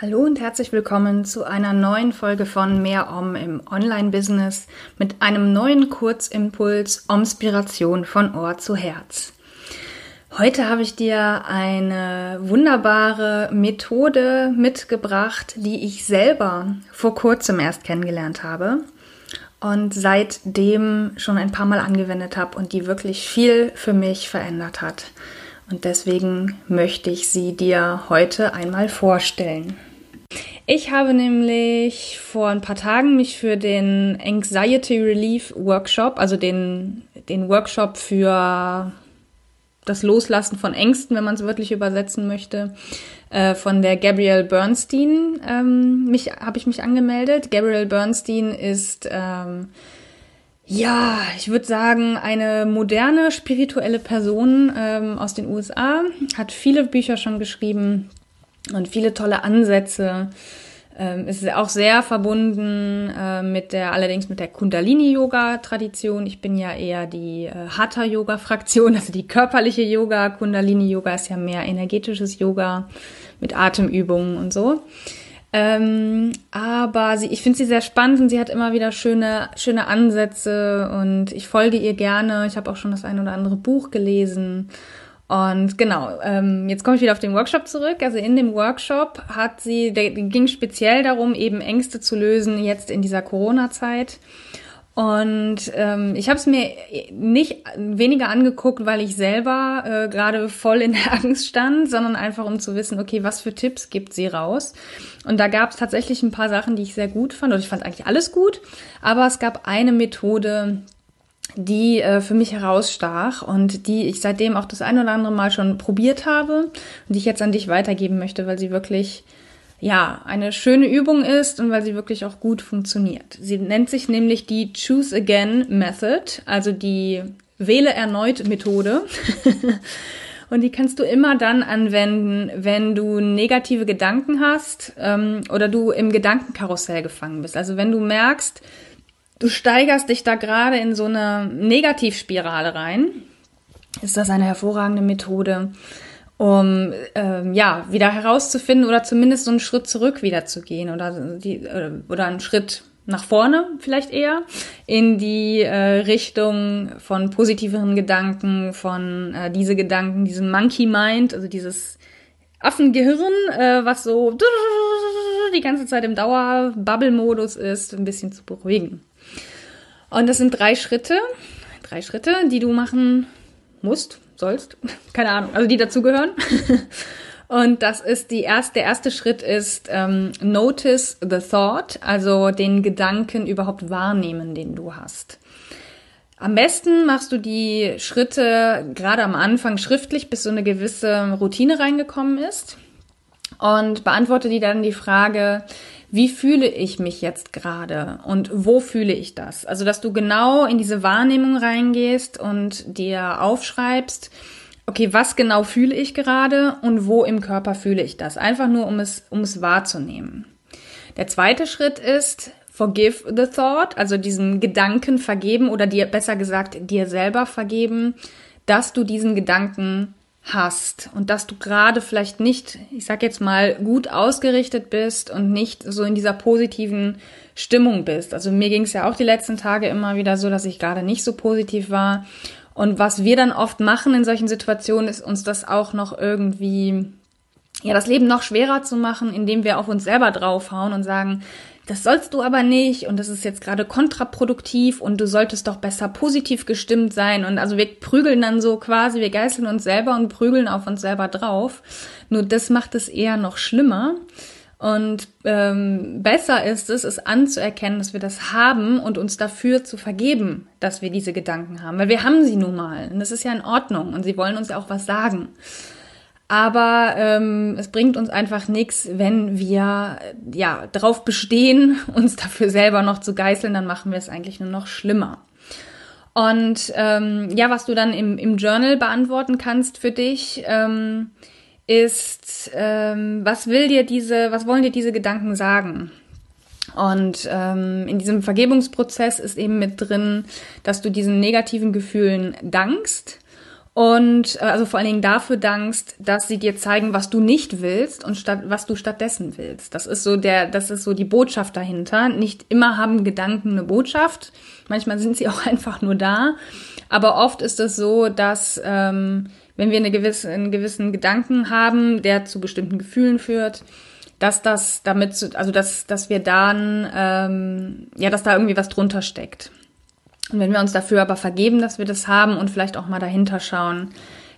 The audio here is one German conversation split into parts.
Hallo und herzlich willkommen zu einer neuen Folge von Mehr Om im Online-Business mit einem neuen Kurzimpuls Omspiration von Ohr zu Herz. Heute habe ich dir eine wunderbare Methode mitgebracht, die ich selber vor kurzem erst kennengelernt habe und seitdem schon ein paar Mal angewendet habe und die wirklich viel für mich verändert hat. Und deswegen möchte ich sie dir heute einmal vorstellen. Ich habe nämlich vor ein paar Tagen mich für den Anxiety Relief Workshop, also den, den Workshop für das Loslassen von Ängsten, wenn man es wirklich übersetzen möchte, äh, von der Gabrielle Bernstein ähm, mich habe ich mich angemeldet. Gabrielle Bernstein ist ähm, ja, ich würde sagen, eine moderne spirituelle Person ähm, aus den USA, hat viele Bücher schon geschrieben und viele tolle Ansätze ähm, ist auch sehr verbunden äh, mit der, allerdings mit der Kundalini-Yoga-Tradition. Ich bin ja eher die äh, Hatha-Yoga-Fraktion, also die körperliche Yoga. Kundalini-Yoga ist ja mehr energetisches Yoga mit Atemübungen und so. Ähm, aber sie, ich finde sie sehr spannend und sie hat immer wieder schöne, schöne Ansätze und ich folge ihr gerne. Ich habe auch schon das ein oder andere Buch gelesen und genau, ähm, jetzt komme ich wieder auf den Workshop zurück. Also in dem Workshop hat sie, der ging speziell darum, eben Ängste zu lösen, jetzt in dieser Corona-Zeit. Und ähm, ich habe es mir nicht weniger angeguckt, weil ich selber äh, gerade voll in der Angst stand, sondern einfach um zu wissen, okay, was für Tipps gibt sie raus. Und da gab es tatsächlich ein paar Sachen, die ich sehr gut fand. Und ich fand eigentlich alles gut, aber es gab eine Methode, die äh, für mich herausstach und die ich seitdem auch das ein oder andere Mal schon probiert habe und die ich jetzt an dich weitergeben möchte, weil sie wirklich ja eine schöne Übung ist und weil sie wirklich auch gut funktioniert. Sie nennt sich nämlich die Choose Again Method, also die Wähle erneut Methode. Und die kannst du immer dann anwenden, wenn du negative Gedanken hast ähm, oder du im Gedankenkarussell gefangen bist. Also wenn du merkst, du steigerst dich da gerade in so eine Negativspirale rein, ist das eine hervorragende Methode, um ähm, ja wieder herauszufinden oder zumindest so einen Schritt zurück wieder zu gehen oder die äh, oder einen Schritt nach vorne vielleicht eher in die äh, Richtung von positiveren Gedanken, von äh, diese Gedanken, diesen Monkey Mind, also dieses Affengehirn, äh, was so die ganze Zeit im Dauer-Bubble-Modus ist, ein bisschen zu beruhigen. Und das sind drei Schritte, drei Schritte, die du machen musst, sollst, keine Ahnung, also die dazugehören. Und das ist die erste, der erste Schritt ist ähm, Notice the Thought, also den Gedanken überhaupt wahrnehmen, den du hast. Am besten machst du die Schritte gerade am Anfang schriftlich, bis so eine gewisse Routine reingekommen ist. Und beantworte dir dann die Frage, wie fühle ich mich jetzt gerade und wo fühle ich das? Also, dass du genau in diese Wahrnehmung reingehst und dir aufschreibst, okay, was genau fühle ich gerade und wo im Körper fühle ich das? Einfach nur, um es, um es wahrzunehmen. Der zweite Schritt ist, forgive the thought, also diesen Gedanken vergeben oder dir, besser gesagt, dir selber vergeben, dass du diesen Gedanken hast und dass du gerade vielleicht nicht, ich sag jetzt mal, gut ausgerichtet bist und nicht so in dieser positiven Stimmung bist. Also mir ging es ja auch die letzten Tage immer wieder so, dass ich gerade nicht so positiv war. Und was wir dann oft machen in solchen Situationen, ist uns das auch noch irgendwie, ja, das Leben noch schwerer zu machen, indem wir auf uns selber draufhauen und sagen, das sollst du aber nicht und das ist jetzt gerade kontraproduktiv und du solltest doch besser positiv gestimmt sein. Und also wir prügeln dann so quasi, wir geißeln uns selber und prügeln auf uns selber drauf. Nur das macht es eher noch schlimmer. Und ähm, besser ist es, es anzuerkennen, dass wir das haben und uns dafür zu vergeben, dass wir diese Gedanken haben. Weil wir haben sie nun mal. Und das ist ja in Ordnung. Und sie wollen uns ja auch was sagen. Aber ähm, es bringt uns einfach nichts, wenn wir ja darauf bestehen, uns dafür selber noch zu geißeln, dann machen wir es eigentlich nur noch schlimmer. Und ähm, ja, was du dann im, im Journal beantworten kannst für dich, ähm, ist, ähm, was will dir diese, was wollen dir diese Gedanken sagen? Und ähm, in diesem Vergebungsprozess ist eben mit drin, dass du diesen negativen Gefühlen dankst und äh, also vor allen Dingen dafür dankst, dass sie dir zeigen, was du nicht willst und statt was du stattdessen willst. Das ist so der, das ist so die Botschaft dahinter. Nicht immer haben Gedanken eine Botschaft. Manchmal sind sie auch einfach nur da. Aber oft ist es so, dass ähm, wenn wir eine gewisse, einen gewissen Gedanken haben, der zu bestimmten Gefühlen führt, dass das damit, also dass, dass wir dann, ähm, ja, dass da irgendwie was drunter steckt. Und wenn wir uns dafür aber vergeben, dass wir das haben und vielleicht auch mal dahinter schauen,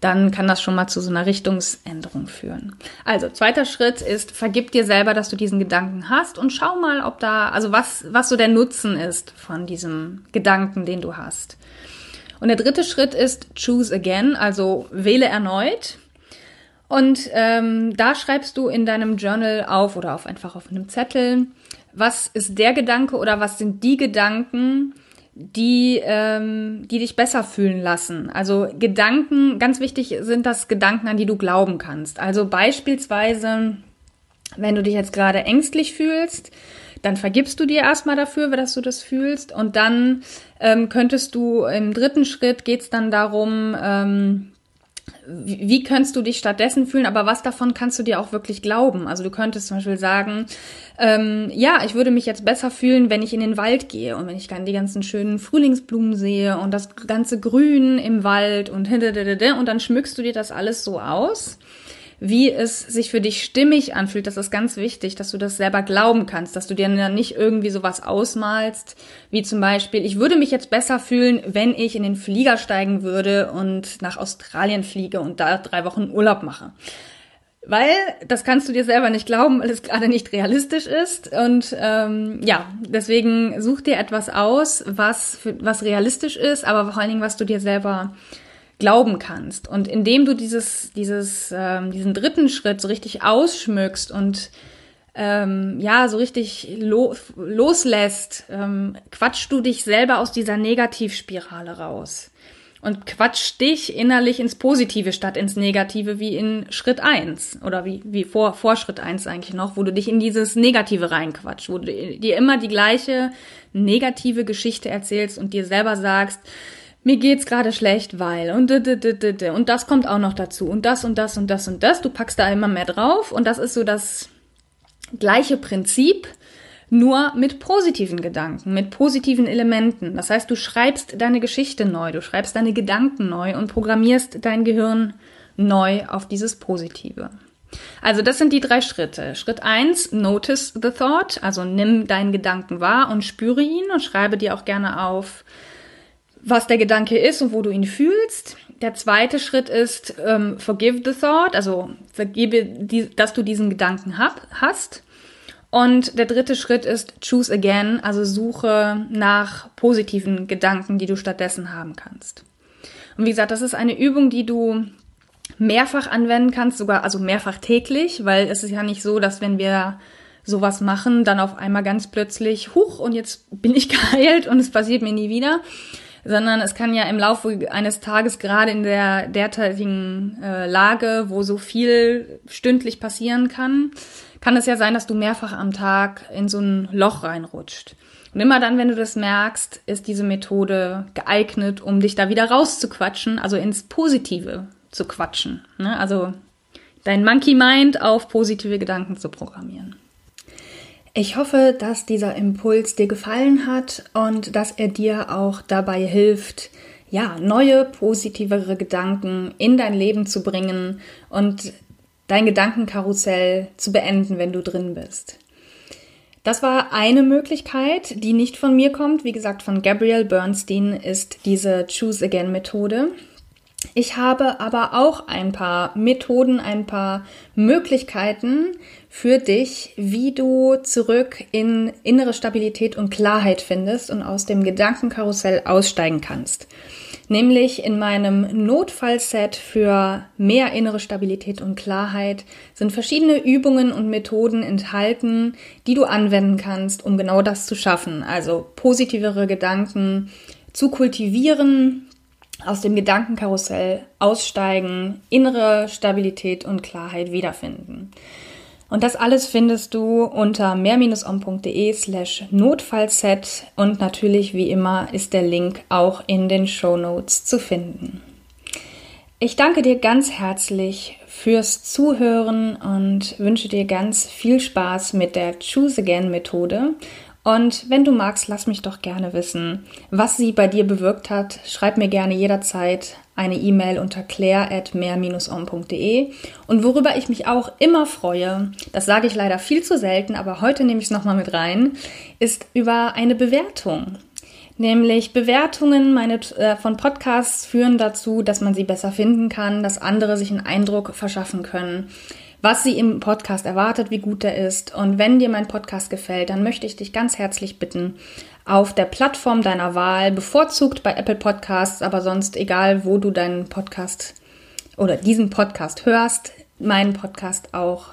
dann kann das schon mal zu so einer Richtungsänderung führen. Also, zweiter Schritt ist, vergib dir selber, dass du diesen Gedanken hast und schau mal, ob da, also was, was so der Nutzen ist von diesem Gedanken, den du hast. Und der dritte Schritt ist choose again, also wähle erneut. Und ähm, da schreibst du in deinem Journal auf oder auf einfach auf einem Zettel, was ist der Gedanke oder was sind die Gedanken, die, ähm, die dich besser fühlen lassen. Also Gedanken, ganz wichtig sind das Gedanken, an die du glauben kannst. Also beispielsweise, wenn du dich jetzt gerade ängstlich fühlst, dann vergibst du dir erstmal dafür, dass du das fühlst. Und dann ähm, könntest du im dritten Schritt geht's dann darum, ähm, wie, könntest du dich stattdessen fühlen, aber was davon kannst du dir auch wirklich glauben? Also du könntest zum Beispiel sagen, ähm, ja, ich würde mich jetzt besser fühlen, wenn ich in den Wald gehe und wenn ich dann die ganzen schönen Frühlingsblumen sehe und das ganze Grün im Wald und und dann schmückst du dir das alles so aus wie es sich für dich stimmig anfühlt, das ist ganz wichtig, dass du das selber glauben kannst, dass du dir dann nicht irgendwie sowas ausmalst, wie zum Beispiel, ich würde mich jetzt besser fühlen, wenn ich in den Flieger steigen würde und nach Australien fliege und da drei Wochen Urlaub mache. Weil das kannst du dir selber nicht glauben, weil es gerade nicht realistisch ist. Und ähm, ja, deswegen such dir etwas aus, was, für, was realistisch ist, aber vor allen Dingen, was du dir selber glauben kannst. Und indem du dieses, dieses, ähm, diesen dritten Schritt so richtig ausschmückst und ähm, ja, so richtig lo loslässt, ähm, quatschst du dich selber aus dieser Negativspirale raus. Und quatsch dich innerlich ins Positive statt ins Negative wie in Schritt eins oder wie, wie vor, vor Schritt eins eigentlich noch, wo du dich in dieses Negative reinquatscht, wo du dir immer die gleiche negative Geschichte erzählst und dir selber sagst, mir geht's gerade schlecht, weil und und das kommt auch noch dazu und das und das und das und das. Du packst da immer mehr drauf und das ist so das gleiche Prinzip, nur mit positiven Gedanken, mit positiven Elementen. Das heißt, du schreibst deine Geschichte neu, du schreibst deine Gedanken neu und programmierst dein Gehirn neu auf dieses Positive. Also das sind die drei Schritte. Schritt eins: notice the thought, also nimm deinen Gedanken wahr und spüre ihn und schreibe dir auch gerne auf, was der Gedanke ist und wo du ihn fühlst. Der zweite Schritt ist ähm, forgive the thought, also vergebe, die, dass du diesen Gedanken hab, hast. Und der dritte Schritt ist choose again, also suche nach positiven Gedanken, die du stattdessen haben kannst. Und wie gesagt, das ist eine Übung, die du mehrfach anwenden kannst, sogar also mehrfach täglich, weil es ist ja nicht so, dass wenn wir sowas machen, dann auf einmal ganz plötzlich, huch, und jetzt bin ich geheilt und es passiert mir nie wieder, sondern es kann ja im Laufe eines Tages gerade in der derzeitigen äh, Lage, wo so viel stündlich passieren kann, kann es ja sein, dass du mehrfach am Tag in so ein Loch reinrutscht. Und immer dann, wenn du das merkst, ist diese Methode geeignet, um dich da wieder rauszuquatschen, also ins Positive zu quatschen. Ne? Also dein Monkey Mind auf positive Gedanken zu programmieren. Ich hoffe, dass dieser Impuls dir gefallen hat und dass er dir auch dabei hilft, ja, neue, positivere Gedanken in dein Leben zu bringen und dein Gedankenkarussell zu beenden, wenn du drin bist. Das war eine Möglichkeit, die nicht von mir kommt. Wie gesagt, von Gabrielle Bernstein ist diese Choose Again Methode. Ich habe aber auch ein paar Methoden, ein paar Möglichkeiten für dich, wie du zurück in innere Stabilität und Klarheit findest und aus dem Gedankenkarussell aussteigen kannst. Nämlich in meinem Notfallset für mehr innere Stabilität und Klarheit sind verschiedene Übungen und Methoden enthalten, die du anwenden kannst, um genau das zu schaffen. Also positivere Gedanken zu kultivieren, aus dem Gedankenkarussell aussteigen, innere Stabilität und Klarheit wiederfinden. Und das alles findest du unter mehr-om.de slash Notfallset und natürlich wie immer ist der Link auch in den Show Notes zu finden. Ich danke dir ganz herzlich fürs Zuhören und wünsche dir ganz viel Spaß mit der Choose Again Methode und wenn du magst, lass mich doch gerne wissen, was sie bei dir bewirkt hat. Schreib mir gerne jederzeit eine E-Mail unter claire.mehr-om.de. Und worüber ich mich auch immer freue, das sage ich leider viel zu selten, aber heute nehme ich es nochmal mit rein, ist über eine Bewertung. Nämlich Bewertungen meine, äh, von Podcasts führen dazu, dass man sie besser finden kann, dass andere sich einen Eindruck verschaffen können was sie im Podcast erwartet, wie gut er ist. Und wenn dir mein Podcast gefällt, dann möchte ich dich ganz herzlich bitten, auf der Plattform deiner Wahl, bevorzugt bei Apple Podcasts, aber sonst egal, wo du deinen Podcast oder diesen Podcast hörst, meinen Podcast auch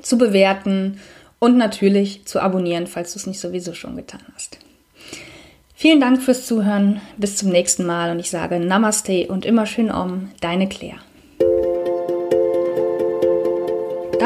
zu bewerten und natürlich zu abonnieren, falls du es nicht sowieso schon getan hast. Vielen Dank fürs Zuhören, bis zum nächsten Mal und ich sage Namaste und immer schön um, deine Claire.